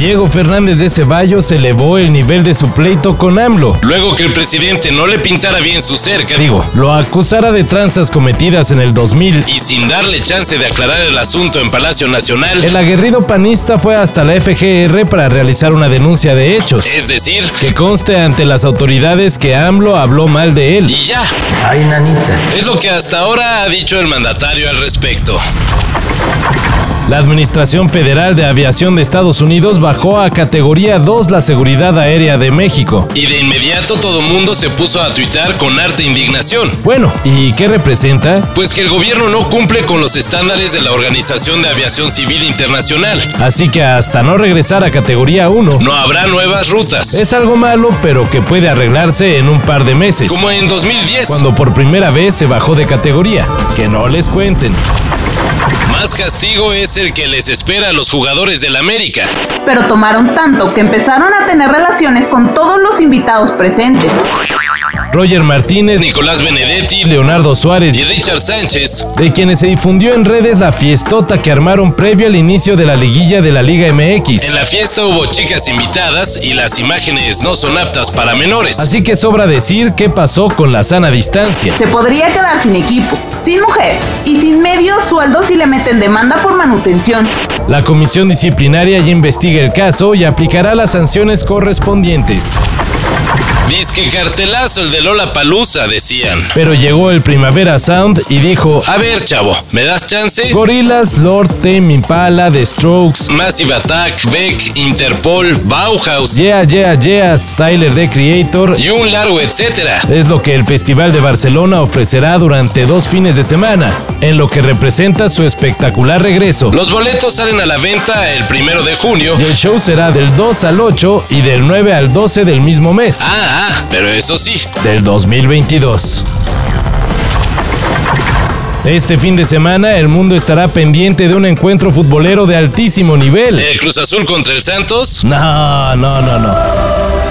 Diego Fernández de Ceballos elevó el nivel de su pleito con AMLO. Luego que el presidente no le pintara bien su cerca, Digo, lo acusara de tranzas cometidas en el 2000. y sin darle chance de aclarar el asunto en Palacio Nacional, El aguerrido panista fue hasta la FGR para realizar una denuncia de hechos. es decir, Que conste ante las autoridades que AMLO habló mal de él. y ya. Ay, nanita. Es lo que hasta ahora ha dicho el mandatario al respecto. La Administración Federal de Aviación de Estados Unidos bajó a categoría 2 la seguridad aérea de México. Y de inmediato todo mundo se puso a tuitar con harta indignación. Bueno, ¿y qué representa? Pues que el gobierno no cumple con los estándares de la Organización de Aviación Civil Internacional. Así que hasta no regresar a categoría 1, No habrá nuevas rutas. es algo malo, pero que puede arreglarse en un par de meses. Como en 2010. Cuando por primera vez se bajó de categoría. Que no les cuenten. Más castigo es el que les espera a los jugadores del América. Pero tomaron tanto que empezaron a tener relaciones con todos los invitados presentes. Roger Martínez, Nicolás Benedetti Leonardo Suárez, y Richard Sánchez de quienes se difundió en redes la fiestota que armaron previo al inicio de la liguilla de la Liga MX. En la fiesta hubo chicas invitadas y las imágenes no son aptas para menores. Así que sobra decir qué pasó con la sana distancia. Se podría quedar sin equipo, sin mujer y sin medio sueldo si le meten demanda por manutención. La comisión disciplinaria ya investiga el caso y aplicará las sanciones correspondientes. Disque cartelazo el de Lola Palusa, decían. Pero llegó el Primavera Sound y dijo: A ver, chavo, ¿me das chance? Gorilas, Lord Tame Impala, The Strokes, Massive Attack, Beck, Interpol, Bauhaus Yeah Yeah Yeah, Styler The Creator. y un largo etcétera. Es lo que el Festival de Barcelona ofrecerá durante dos fines de semana, en lo que representa su espectacular regreso. Los boletos salen a la venta el primero de junio. Y el show será del 2 al 8 y del 9 al 12 del mismo mes, Ah, ah, pero eso sí, del 2022. Este fin de semana el mundo estará pendiente de un encuentro futbolero de altísimo nivel. el Cruz Azul contra el Santos. No, no, no, no.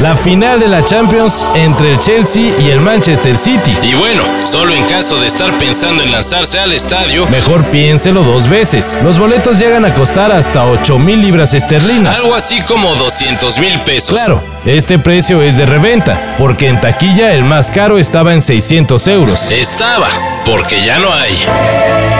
La final de la Champions entre el Chelsea y el Manchester City. Y bueno, solo en caso de estar pensando en lanzarse al estadio, Mejor piénselo dos veces. Los boletos llegan a costar hasta 8 mil libras esterlinas. algo así como 200 mil pesos. Claro, este precio es de reventa, porque en taquilla el más caro estaba en 600 euros. Estaba, porque ya no hay.